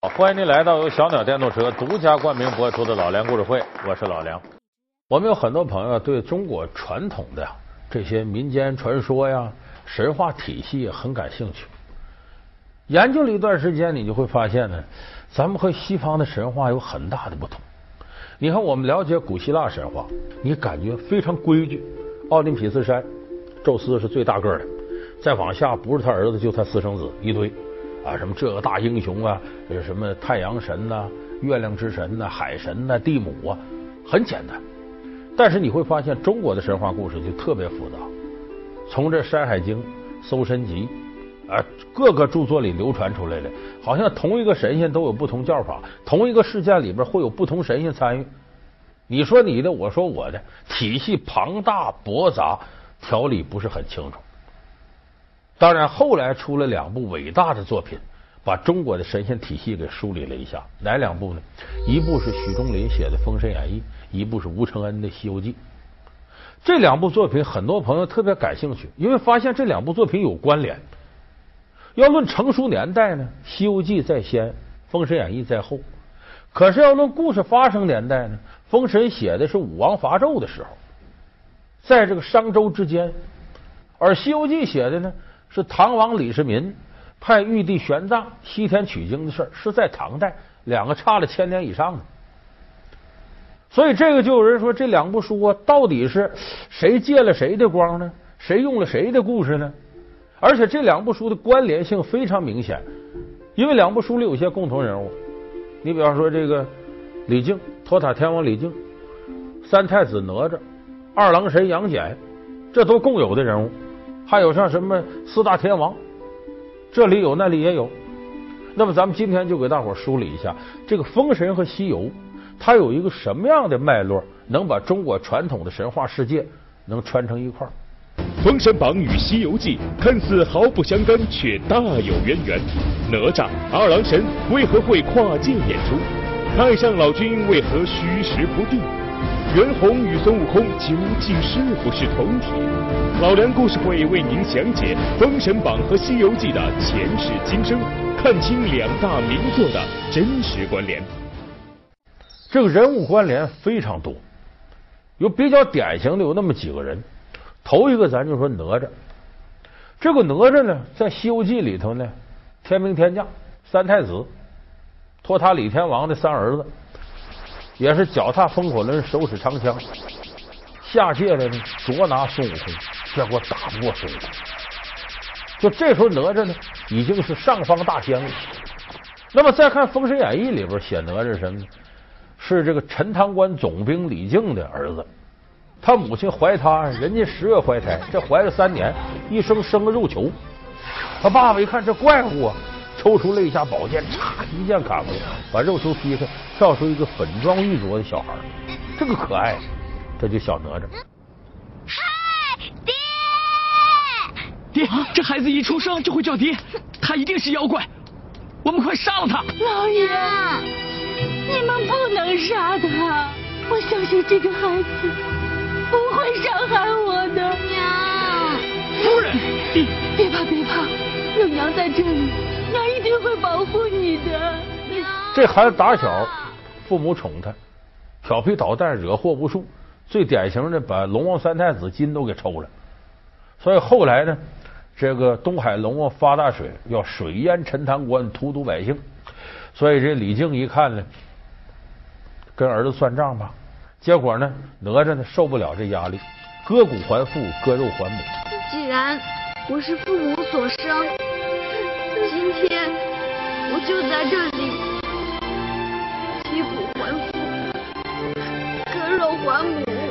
欢迎您来到由小鸟电动车独家冠名播出的老梁故事会，我是老梁。我们有很多朋友对中国传统的这些民间传说呀、神话体系很感兴趣。研究了一段时间，你就会发现呢，咱们和西方的神话有很大的不同。你看，我们了解古希腊神话，你感觉非常规矩。奥林匹斯山，宙斯是最大个的，再往下不是他儿子，就他私生子一堆。啊，什么这个大英雄啊，什么太阳神呐、月亮之神呐、海神呐、地母啊，很简单。但是你会发现，中国的神话故事就特别复杂。从这《山海经》《搜神集》啊，各个著作里流传出来的，好像同一个神仙都有不同叫法，同一个事件里边会有不同神仙参与。你说你的，我说我的，体系庞大驳杂，条理不是很清楚。当然，后来出了两部伟大的作品，把中国的神仙体系给梳理了一下。哪两部呢？一部是许仲林写的《封神演义》，一部是吴承恩的《西游记》。这两部作品，很多朋友特别感兴趣，因为发现这两部作品有关联。要论成熟年代呢，《西游记》在先，《封神演义》在后。可是要论故事发生年代呢，《封神》写的是武王伐纣的时候，在这个商周之间，而《西游记》写的呢。是唐王李世民派玉帝玄奘西天取经的事儿，是在唐代，两个差了千年以上的。所以这个就有人说，这两部书啊，到底是谁借了谁的光呢？谁用了谁的故事呢？而且这两部书的关联性非常明显，因为两部书里有些共同人物。你比方说这个李靖，托塔天王李靖，三太子哪吒，二郎神杨戬，这都共有的人物。还有像什么四大天王，这里有那里也有。那么咱们今天就给大伙梳理一下这个《封神》和《西游》，它有一个什么样的脉络，能把中国传统的神话世界能穿成一块儿？《封神榜》与《西游记》看似毫不相干，却大有渊源。哪吒、二郎神为何会跨界演出？太上老君为何虚实不定？袁弘与孙悟空究竟是不是同体？老梁故事会为您详解《封神榜》和《西游记》的前世今生，看清两大名作的真实关联。这个人物关联非常多，有比较典型的有那么几个人。头一个咱就说哪吒，这个哪吒呢，在《西游记》里头呢，天兵天将三太子，托塔李天王的三儿子。也是脚踏风火轮，手使长枪，下界来呢，捉拿孙悟空，结果打不过孙悟空。就这时候，哪吒呢已经是上方大仙了。那么再看《封神演义》里边写哪吒什么呢？是这个陈塘关总兵李靖的儿子，他母亲怀他，人家十月怀胎，这怀了三年，一生生个肉球。他爸爸一看这怪物啊！抽出肋下宝剑，嚓一剑砍过去，把肉球劈开，跳出一个粉妆玉琢的小孩，这个可爱，这就小哪吒。嗨，爹！爹，这孩子一出生就会叫爹，他一定是妖怪，我们快杀了他！老爷，你们不能杀他，我相信这个孩子不会伤害我的。娘，夫人，别别怕别怕，有娘在这里。娘一定会保护你的。这孩子打小父母宠他，调皮捣蛋，惹祸无数。最典型的，把龙王三太子金都给抽了。所以后来呢，这个东海龙王发大水，要水淹陈塘关，荼毒百姓。所以这李靖一看呢，跟儿子算账吧。结果呢，哪吒呢受不了这压力，割骨还父，割肉还母。既然我是父母所生。今天我就在这里击骨还父，割肉还母。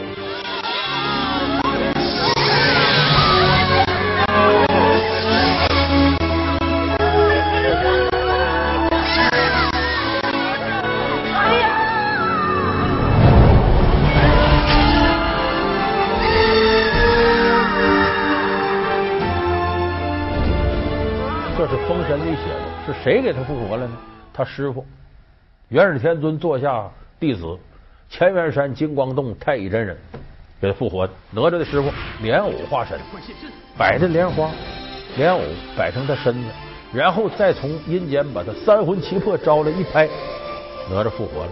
封神》里写的，是谁给他复活了呢？他师傅元始天尊座下弟子乾元山金光洞太乙真人给他复活的。哪吒的师傅莲藕化身，摆的莲花，莲藕摆成他身子，然后再从阴间把他三魂七魄招来一拍，哪吒复活了。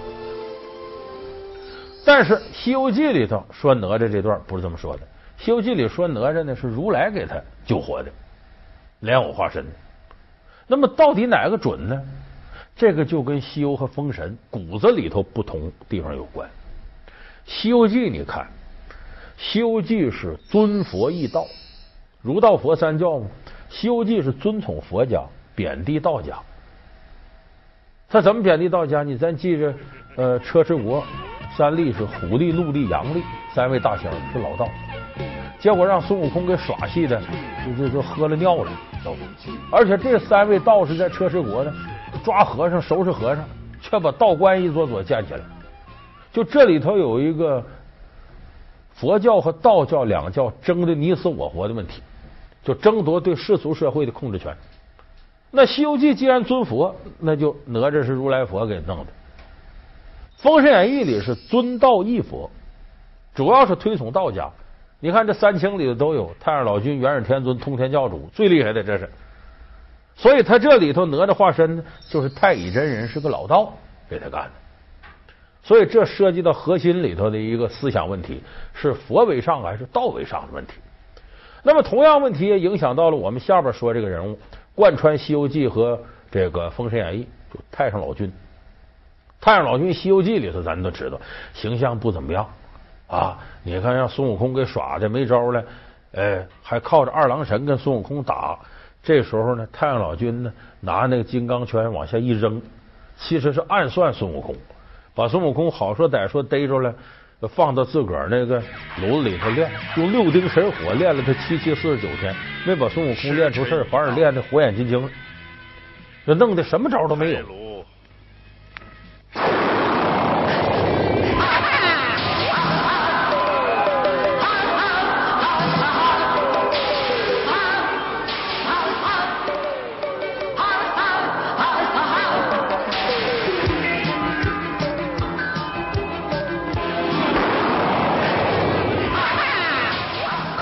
但是《西游记》里头说哪吒这段不是这么说的，《西游记》里说哪吒呢是如来给他救活的，莲藕化身。那么到底哪个准呢？这个就跟西游和封神骨子里头不同地方有关。《西游记》你看，《西游记》是尊佛易道，儒道佛三教嘛，《西游记》是尊崇佛家，贬低道家。他怎么贬低道家？你咱记着，呃，车迟国。三力是虎力、鹿力、羊力三位大仙是老道，结果让孙悟空给耍戏的，就就就喝了尿了都。而且这三位道士在车迟国呢，抓和尚、收拾和尚，却把道观一座座建起来。就这里头有一个佛教和道教两教争的你死我活的问题，就争夺对世俗社会的控制权。那《西游记》既然尊佛，那就哪吒是如来佛给弄的。《封神演义》里是尊道义佛，主要是推崇道家。你看这三清里头都有太上老君、元始天尊、通天教主，最厉害的这是。所以他这里头哪吒化身呢，就是太乙真人是个老道给他干的。所以这涉及到核心里头的一个思想问题：是佛为上还是道为上的问题。那么同样问题也影响到了我们下边说这个人物，贯穿《西游记》和这个《封神演义》，就太上老君。太上老君《西游记》里头，咱都知道形象不怎么样啊！你看让孙悟空给耍的没招了，哎，还靠着二郎神跟孙悟空打。这时候呢，太上老君呢拿那个金刚圈往下一扔，其实是暗算孙悟空，把孙悟空好说歹说逮着了，放到自个儿那个炉子里头练，用六丁神火练了他七七四十九天，没把孙悟空练出事反而练的火眼金睛，这弄得什么招都没有。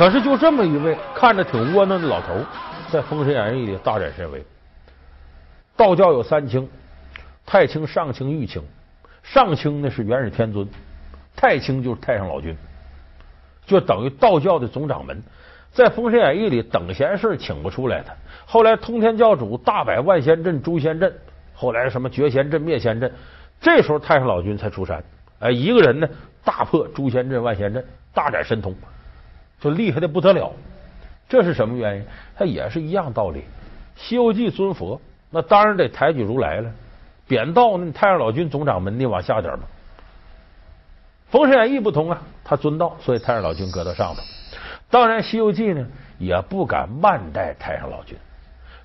可是就这么一位看着挺窝囊的老头，在《封神演义》里大展神威。道教有三清：太清、上清、玉清。上清呢是元始天尊，太清就是太上老君，就等于道教的总掌门。在《封神演义》里，等闲事请不出来的。后来通天教主大摆万仙阵、诛仙阵，后来什么绝仙阵、灭仙阵，这时候太上老君才出山。哎，一个人呢，大破诛仙阵、万仙阵，大展神通。就厉害的不得了，这是什么原因？他也是一样道理。《西游记》尊佛，那当然得抬举如来了。贬道那太上老君总掌门，你往下点嘛。《封神演义》不同啊，他尊道，所以太上老君搁到上头。当然，《西游记》呢也不敢慢待太上老君。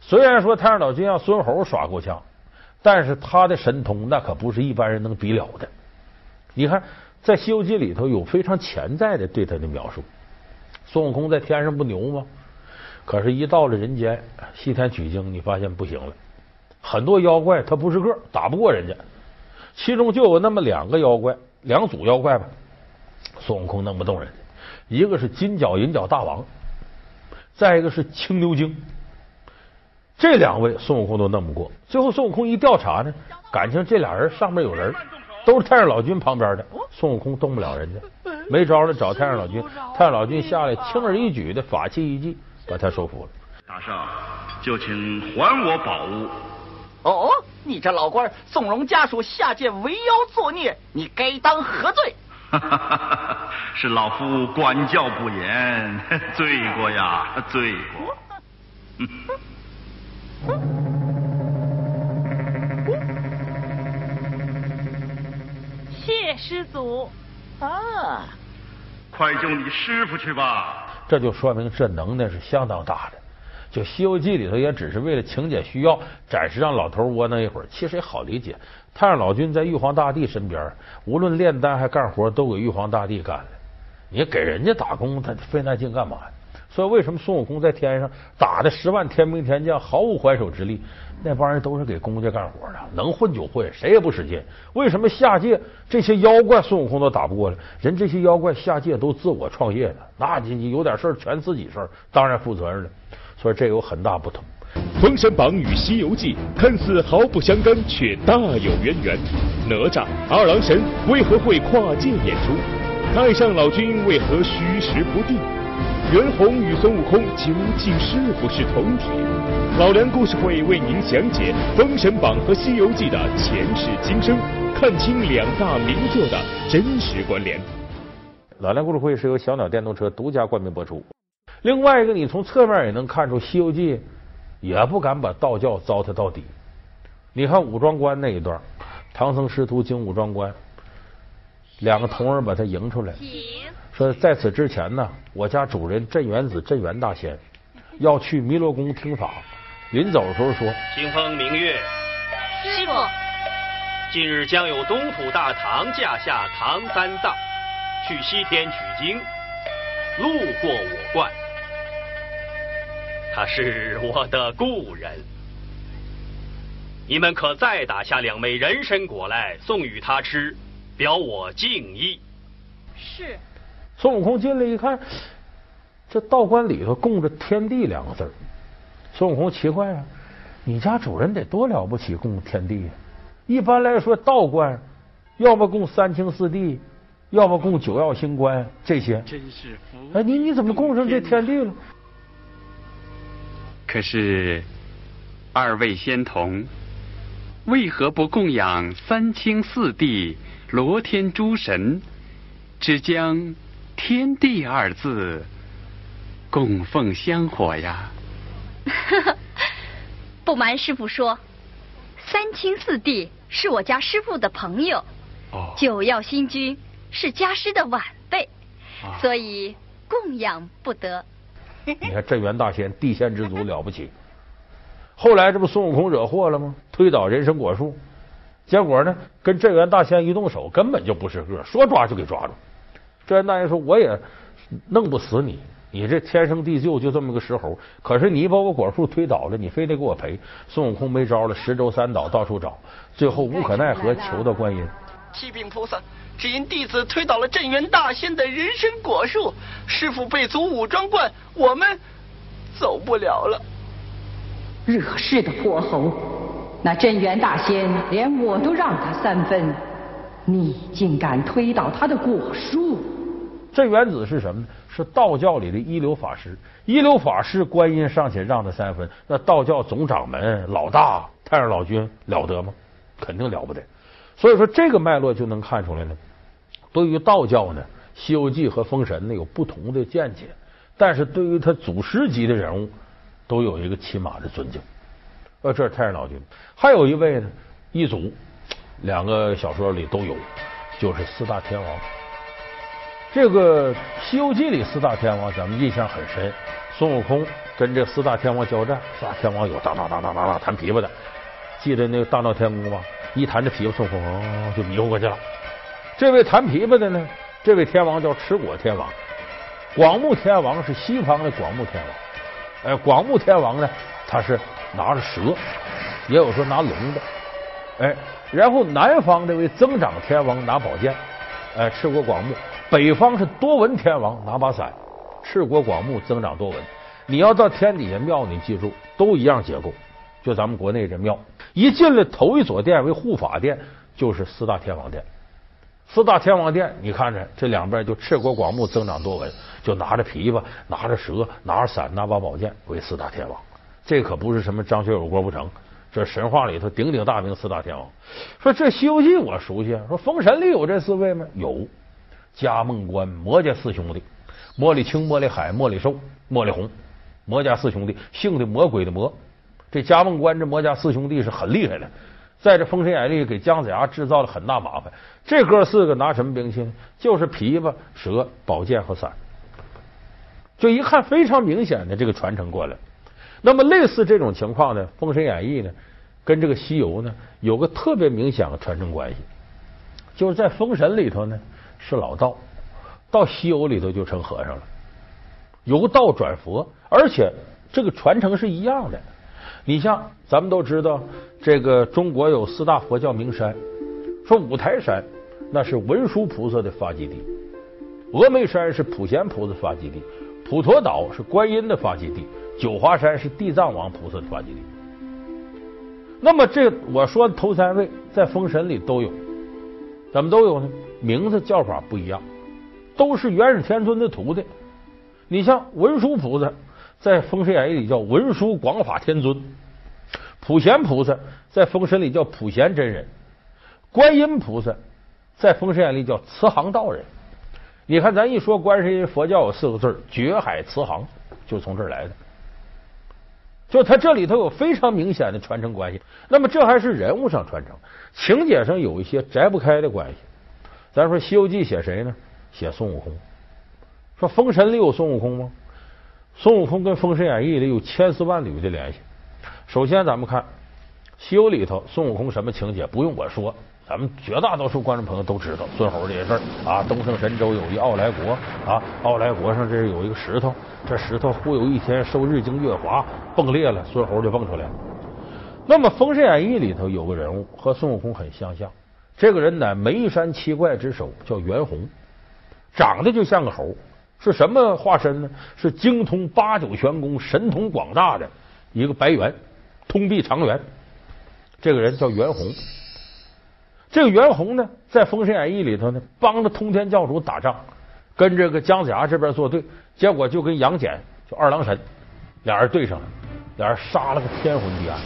虽然说太上老君让孙猴耍过枪，但是他的神通那可不是一般人能比了的。你看，在《西游记》里头有非常潜在的对他的描述。孙悟空在天上不牛吗？可是，一到了人间，西天取经，你发现不行了。很多妖怪他不是个，打不过人家。其中就有那么两个妖怪，两组妖怪吧。孙悟空弄不动人家，一个是金角银角大王，再一个是青牛精。这两位孙悟空都弄不过。最后，孙悟空一调查呢，感情这俩人上面有人，都是太上老君旁边的。孙悟空动不了人家。没招了，找太上老君。太上老君下来，轻而易举的法器一记，把他收服了。大圣，就请还我宝物。哦，你这老官纵容家属下界为妖作孽，你该当何罪？是老夫管教不严，罪过呀，罪过。谢师祖。啊。快救你师傅去吧！这就说明这能耐是相当大的。就《西游记》里头也只是为了情节需要，暂时让老头窝囊一会儿，其实也好理解。太上老君在玉皇大帝身边，无论炼丹还干活，都给玉皇大帝干了。你给人家打工，他费那劲干嘛呀？所以为什么孙悟空在天上打的十万天兵天将毫无还手之力？那帮人都是给公家干活的，能混就混，谁也不使劲。为什么下界这些妖怪孙悟空都打不过来？人这些妖怪下界都自我创业的，那你你有点事儿全自己事儿，当然负责任了。所以这有很大不同。《封神榜》与《西游记》看似毫不相干，却大有渊源。哪吒、二郎神为何会跨界演出？太上老君为何虚实不定？袁弘与孙悟空究竟是不是同体？老梁故事会为您讲解《封神榜》和《西游记》的前世今生，看清两大名作的真实关联。老梁故事会是由小鸟电动车独家冠名播出。另外一个，你从侧面也能看出，《西游记》也不敢把道教糟蹋到底。你看武装关那一段，唐僧师徒经武装关，两个童儿把他迎出来，说在此之前呢，我家主人镇元子镇元大仙要去弥罗宫听法，临走的时候说：“清风明月，师傅，近日将有东土大唐驾下唐三藏去西天取经，路过我观。”他是我的故人，你们可再打下两枚人参果来送与他吃，表我敬意。是。孙悟空进来一看，这道观里头供着“天地”两个字孙悟空奇怪啊，你家主人得多了不起，供天地呀？一般来说，道观要么供三清四帝，要么供九曜星官这些。真是服。哎，你你怎么供上这天地了？可是，二位仙童为何不供养三清四帝、罗天诸神，只将“天地”二字供奉香火呀？不瞒师傅说，三清四帝是我家师傅的朋友，哦九曜星君是家师的晚辈，所以供养不得。你看镇元大仙，地仙之祖 了不起。后来这不孙悟空惹祸了吗？推倒人参果树，结果呢，跟镇元大仙一动手，根本就不是个，说抓就给抓住。镇元大仙说：“我也弄不死你，你这天生地就就这么个石猴。可是你把我果树推倒了，你非得给我赔。”孙悟空没招了，十洲三岛到处找，最后无可奈何，求到观音。启禀菩萨。只因弟子推倒了镇元大仙的人参果树，师傅被阻武装观，我们走不了了。惹事的泼猴，那镇元大仙连我都让他三分，你竟敢推倒他的果树？镇元子是什么呢？是道教里的一流法师。一流法师，观音尚且让他三分，那道教总掌门老大太上老君了得吗？肯定了不得。所以说，这个脉络就能看出来呢。对于道教呢，《西游记》和《封神》呢有不同的见解，但是对于他祖师级的人物，都有一个起码的尊敬。呃，这是太上老君，还有一位呢，一祖，两个小说里都有，就是四大天王。这个《西游记》里四大天王，咱们印象很深。孙悟空跟这四大天王交战，四大天王有当当当当当当弹琵琶的，记得那个大闹天宫吗？一弹这琵琶，孙悟空就迷糊过去了。这位弹琵琶的呢？这位天王叫持果天王，广目天王是西方的广目天王。哎，广目天王呢，他是拿着蛇，也有说拿龙的。哎，然后南方这位增长天王拿宝剑，哎，持果广目。北方是多闻天王拿把伞，赤国广目，增长多闻。你要到天底下庙，你记住，都一样结构。就咱们国内这庙，一进来头一座殿为护法殿，就是四大天王殿。四大天王殿，你看着这两边就赤国广目增长多闻，就拿着琵琶，拿着蛇，拿着伞，拿把宝剑为四大天王。这可不是什么张学友、郭富城，这神话里头鼎鼎大名四大天王。说这《西游记》我熟悉，说《封神》里有这四位吗？有，嘉梦关魔家四兄弟：魔里青、魔里海、魔里寿、魔里红。魔家四兄弟，姓的魔鬼的魔。这嘉梦关这魔家四兄弟是很厉害的。在这《封神演义》给姜子牙制造了很大麻烦。这哥四个拿什么兵器呢？就是琵琶、蛇、宝剑和伞。就一看非常明显的这个传承过来。那么类似这种情况呢，《封神演义》呢跟这个《西游》呢有个特别明显的传承关系，就是在《封神》里头呢是老道，到《西游》里头就成和尚了，由道转佛，而且这个传承是一样的。你像咱们都知道，这个中国有四大佛教名山，说五台山那是文殊菩萨的发基地，峨眉山是普贤菩萨发基地，普陀岛是观音的发基地，九华山是地藏王菩萨的发基地。那么这我说的头三位在封神里都有，怎么都有呢？名字叫法不一样，都是元始天尊的徒弟。你像文殊菩萨在封神演义里叫文殊广法天尊，普贤菩萨在封神里叫普贤真人，观音菩萨在封神演义里叫慈航道人。你看，咱一说观世音佛教有四个字绝海慈航，就从这儿来的。就他这里头有非常明显的传承关系。那么这还是人物上传承，情节上有一些摘不开的关系。咱说《西游记》写谁呢？写孙悟空。说《封神》里有孙悟空吗？孙悟空跟《封神演义》里有千丝万缕的联系。首先，咱们看《西游》里头孙悟空什么情节？不用我说，咱们绝大多数观众朋友都知道孙猴这些事儿啊。东胜神州有一傲来国啊，傲来国上这有一个石头，这石头忽有一天受日精月华崩裂了，孙猴就蹦出来了。那么《封神演义》里头有个人物和孙悟空很相像，这个人乃眉山七怪之首，叫袁弘，长得就像个猴。是什么化身呢？是精通八九玄功、神通广大的一个白猿，通臂长猿。这个人叫袁弘。这个袁弘呢，在《封神演义》里头呢，帮着通天教主打仗，跟这个姜子牙这边作对，结果就跟杨戬就二郎神俩人对上了，俩人杀了个天昏地暗。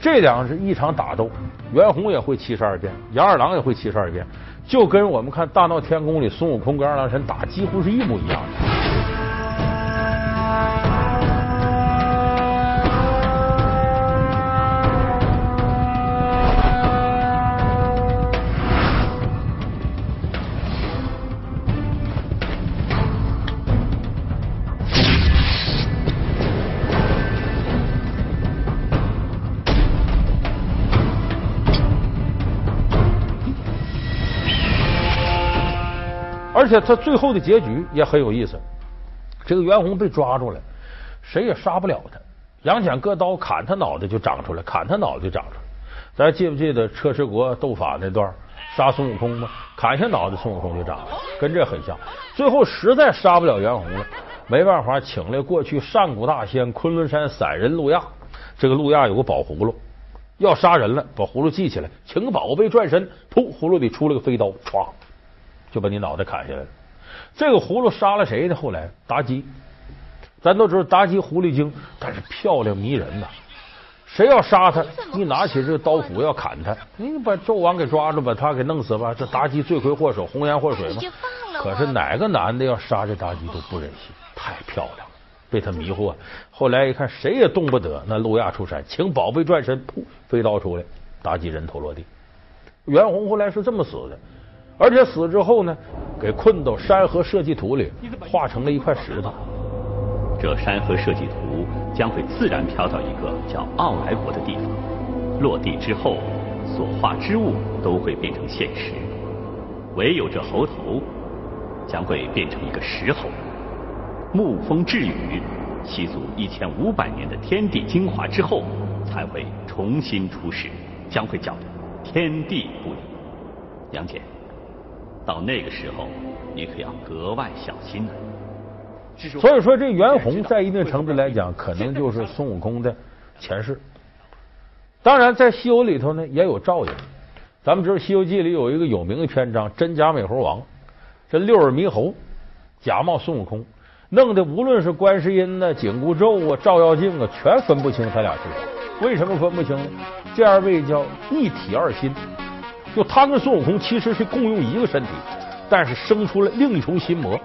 这两是一场打斗，袁弘也会七十二变，杨二郎也会七十二变。就跟我们看《大闹天宫》里孙悟空跟二郎神打，几乎是一模一样的。而且他最后的结局也很有意思。这个袁弘被抓住了，谁也杀不了他。杨戬割刀砍他脑袋就长出来，砍他脑袋就长出来。咱记不记得车迟国斗法那段杀孙悟空吗？砍下脑袋，孙悟空就长了，跟这很像。最后实在杀不了袁弘了，没办法，请来过去上古大仙昆仑山散人路亚。这个路亚有个宝葫芦，要杀人了，把葫芦系起来，请宝贝转身，噗，葫芦里出了个飞刀，歘。就把你脑袋砍下来了。这个葫芦杀了谁呢？后来妲己，咱都知道妲己狐狸精，但是漂亮迷人呐。谁要杀他，一拿起这个刀斧要砍他，你把纣王给抓住，把他给弄死吧。这妲己罪魁祸首，红颜祸水嘛。可是哪个男的要杀这妲己都不忍心，太漂亮了，被他迷惑。后来一看，谁也动不得。那路亚出山，请宝贝转身，噗，飞刀出来，妲己人头落地。袁弘后来是这么死的。而且死之后呢，给困到山河设计图里，化成了一块石头。这山河设计图将会自然飘到一个叫奥来国的地方，落地之后，所化之物都会变成现实。唯有这猴头将会变成一个石猴。沐风致雨，吸足一千五百年的天地精华之后，才会重新出世，将会叫得天地不离。杨戬。到那个时候，你可要格外小心了。所以说，这袁弘在一定程度来讲，可能就是孙悟空的前世。当然，在西游里头呢，也有照应。咱们知道，《西游记》里有一个有名的篇章《真假美猴王》，这六耳猕猴假冒孙悟空，弄得无论是观世音呢、紧箍咒啊、照妖镜啊，全分不清他俩是谁。为什么分不清呢？这二位叫一体二心。就 他跟孙悟空其实是共用一个身体，但是生出了另一重心魔，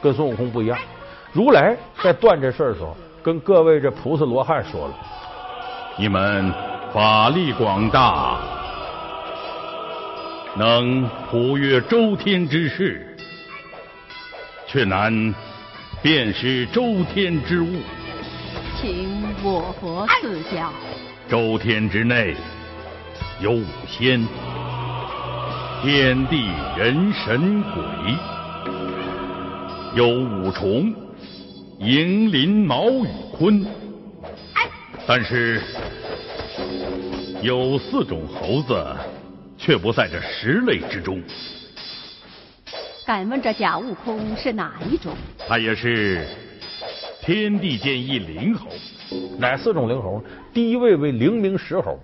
跟孙悟空不一样。如来在断这事儿的时候，跟各位这菩萨罗汉说了：“你们法力广大，能普越周天之事，却难辨识周天之物。请我佛赐教。周天之内有五仙。”天地人神鬼，有五重，迎鳞毛羽鲲。但是有四种猴子，却不在这十类之中。敢问这假悟空是哪一种？他也是天地间一灵猴。哪四种灵猴呢？第一位为灵明石猴，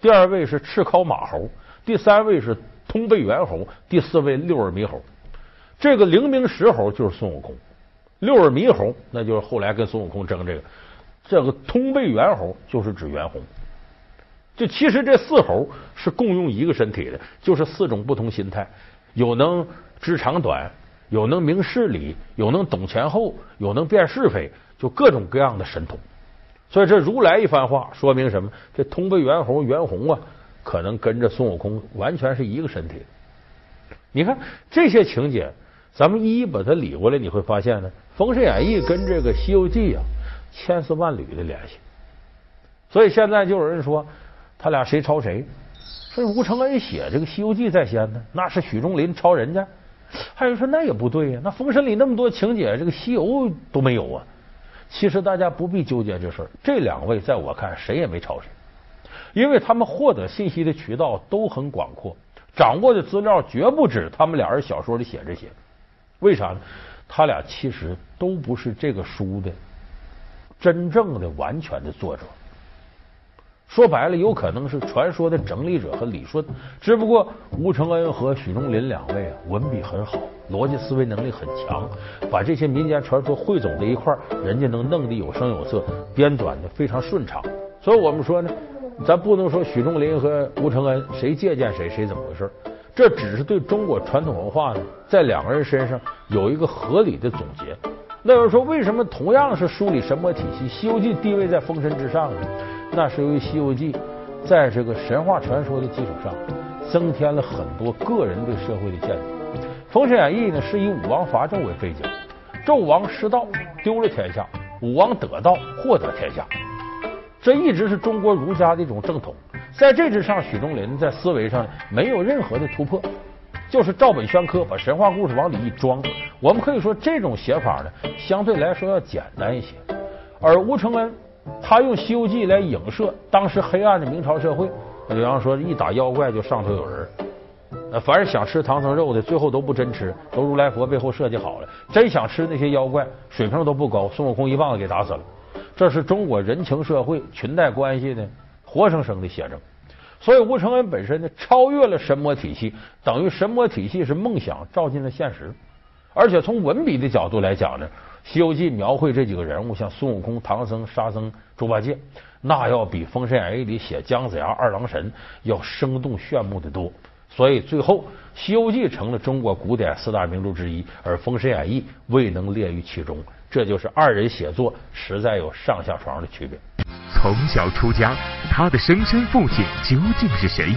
第二位是赤尻马猴，第三位是通背猿猴，第四位六耳猕猴。这个灵明石猴就是孙悟空，六耳猕猴那就是后来跟孙悟空争这个，这个通背猿猴就是指袁弘。就其实这四猴是共用一个身体的，就是四种不同心态，有能知长短，有能明事理，有能懂前后，有能辨是非，就各种各样的神通。所以这如来一番话说明什么？这通背猿猴袁弘啊，可能跟着孙悟空完全是一个身体。你看这些情节。咱们一一把它理过来，你会发现呢，《封神演义》跟这个《西游记》啊，千丝万缕的联系。所以现在就有人说，他俩谁抄谁？说吴承恩写这个《西游记》在先呢，那是许仲林抄人家。还有人说那也不对呀，那《封神》里那么多情节，这个《西游》都没有啊。其实大家不必纠结这事，这两位在我看谁也没抄谁，因为他们获得信息的渠道都很广阔，掌握的资料绝不止他们俩人小说里写这些。为啥呢？他俩其实都不是这个书的真正的完全的作者。说白了，有可能是传说的整理者和理顺。只不过吴承恩和许仲林两位，文笔很好，逻辑思维能力很强，把这些民间传说汇总在一块儿，人家能弄得有声有色，编纂的非常顺畅。所以我们说呢，咱不能说许仲林和吴承恩谁借鉴谁，谁怎么回事。这只是对中国传统文化呢，在两个人身上有一个合理的总结。那有人说，为什么同样是梳理神魔体系，《西游记》地位在封神之上呢？那是由于《西游记》在这个神话传说的基础上，增添了很多个人对社会的见解。《封神演义》呢，是以武王伐纣为背景，纣王失道丢了天下，武王得道获得天下，这一直是中国儒家的一种正统。在这之上，许仲林在思维上没有任何的突破，就是照本宣科，把神话故事往里一装。我们可以说，这种写法呢，相对来说要简单一些。而吴承恩他用《西游记》来影射当时黑暗的明朝社会，比方说一打妖怪就上头有人，凡是想吃唐僧肉的，最后都不真吃，都如来佛背后设计好了。真想吃那些妖怪，水平都不高，孙悟空一棒子给打死了。这是中国人情社会、裙带关系的。活生生的写证，所以吴承恩本身呢超越了神魔体系，等于神魔体系是梦想照进了现实。而且从文笔的角度来讲呢，《西游记》描绘这几个人物，像孙悟空、唐僧、沙僧、猪八戒，那要比《封神演义》里写姜子牙、二郎神要生动炫目的多。所以最后，《西游记》成了中国古典四大名著之一，而《封神演义》未能列于其中。这就是二人写作实在有上下床的区别。从小出家，他的生身父亲究竟是谁？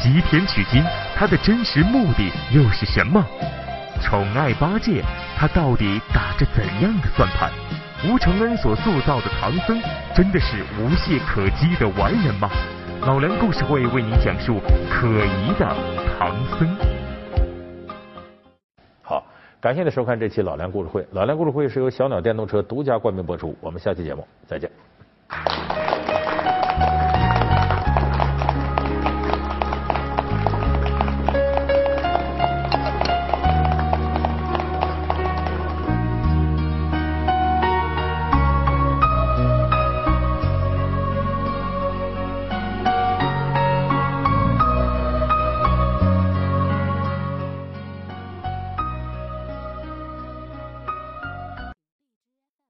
西天取经，他的真实目的又是什么？宠爱八戒，他到底打着怎样的算盘？吴承恩所塑造的唐僧，真的是无懈可击的完人吗？老梁故事会为您讲述可疑的唐僧。好，感谢您收看这期老梁故事会。老梁故事会是由小鸟电动车独家冠名播出。我们下期节目再见。